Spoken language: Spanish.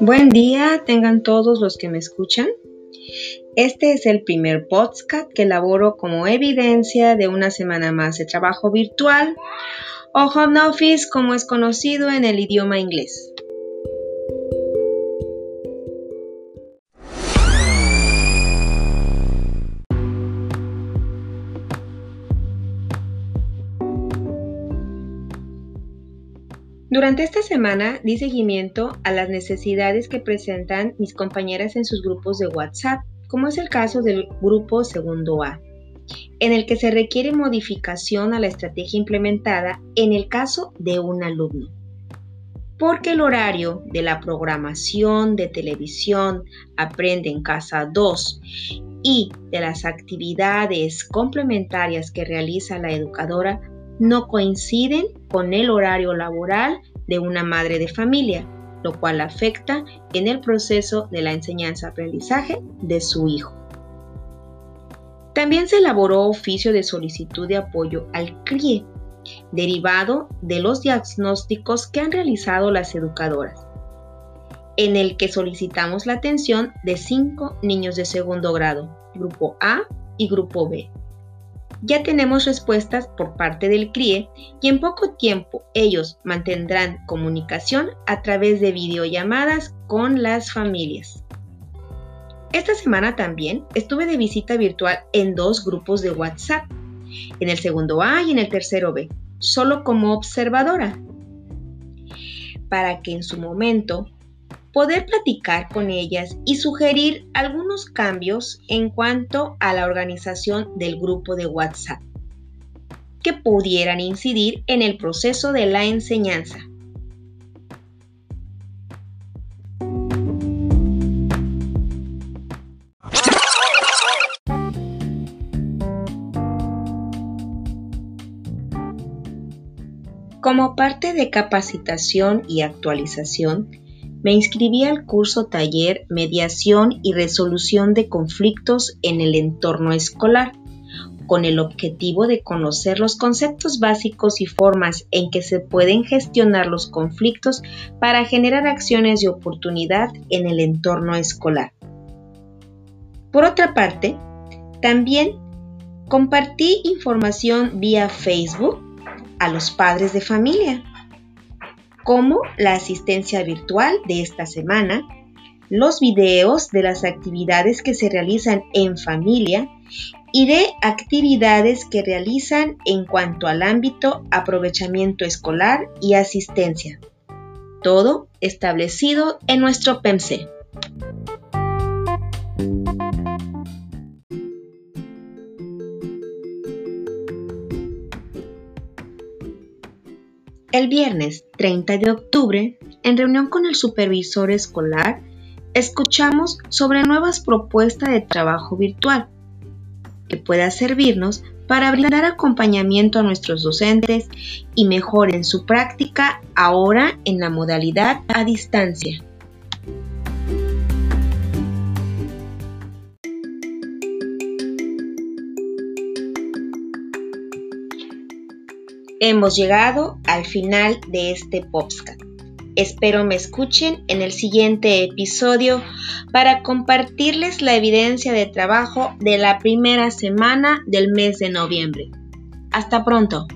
Buen día, tengan todos los que me escuchan. Este es el primer podcast que elaboro como evidencia de una semana más de trabajo virtual o home office como es conocido en el idioma inglés. Durante esta semana di seguimiento a las necesidades que presentan mis compañeras en sus grupos de WhatsApp, como es el caso del grupo segundo A, en el que se requiere modificación a la estrategia implementada en el caso de un alumno. Porque el horario de la programación de televisión Aprende en Casa 2 y de las actividades complementarias que realiza la educadora no coinciden con el horario laboral de una madre de familia, lo cual afecta en el proceso de la enseñanza-aprendizaje de su hijo. También se elaboró oficio de solicitud de apoyo al CRIE, derivado de los diagnósticos que han realizado las educadoras, en el que solicitamos la atención de cinco niños de segundo grado, grupo A y grupo B, ya tenemos respuestas por parte del CRIE y en poco tiempo ellos mantendrán comunicación a través de videollamadas con las familias. Esta semana también estuve de visita virtual en dos grupos de WhatsApp, en el segundo A y en el tercero B, solo como observadora, para que en su momento poder platicar con ellas y sugerir algunos cambios en cuanto a la organización del grupo de WhatsApp que pudieran incidir en el proceso de la enseñanza. Como parte de capacitación y actualización, me inscribí al curso taller Mediación y Resolución de Conflictos en el Entorno Escolar, con el objetivo de conocer los conceptos básicos y formas en que se pueden gestionar los conflictos para generar acciones de oportunidad en el entorno escolar. Por otra parte, también compartí información vía Facebook a los padres de familia como la asistencia virtual de esta semana, los videos de las actividades que se realizan en familia y de actividades que realizan en cuanto al ámbito aprovechamiento escolar y asistencia. Todo establecido en nuestro PEMC. El viernes 30 de octubre, en reunión con el supervisor escolar, escuchamos sobre nuevas propuestas de trabajo virtual que pueda servirnos para brindar acompañamiento a nuestros docentes y mejoren su práctica ahora en la modalidad a distancia. Hemos llegado al final de este podcast. Espero me escuchen en el siguiente episodio para compartirles la evidencia de trabajo de la primera semana del mes de noviembre. Hasta pronto.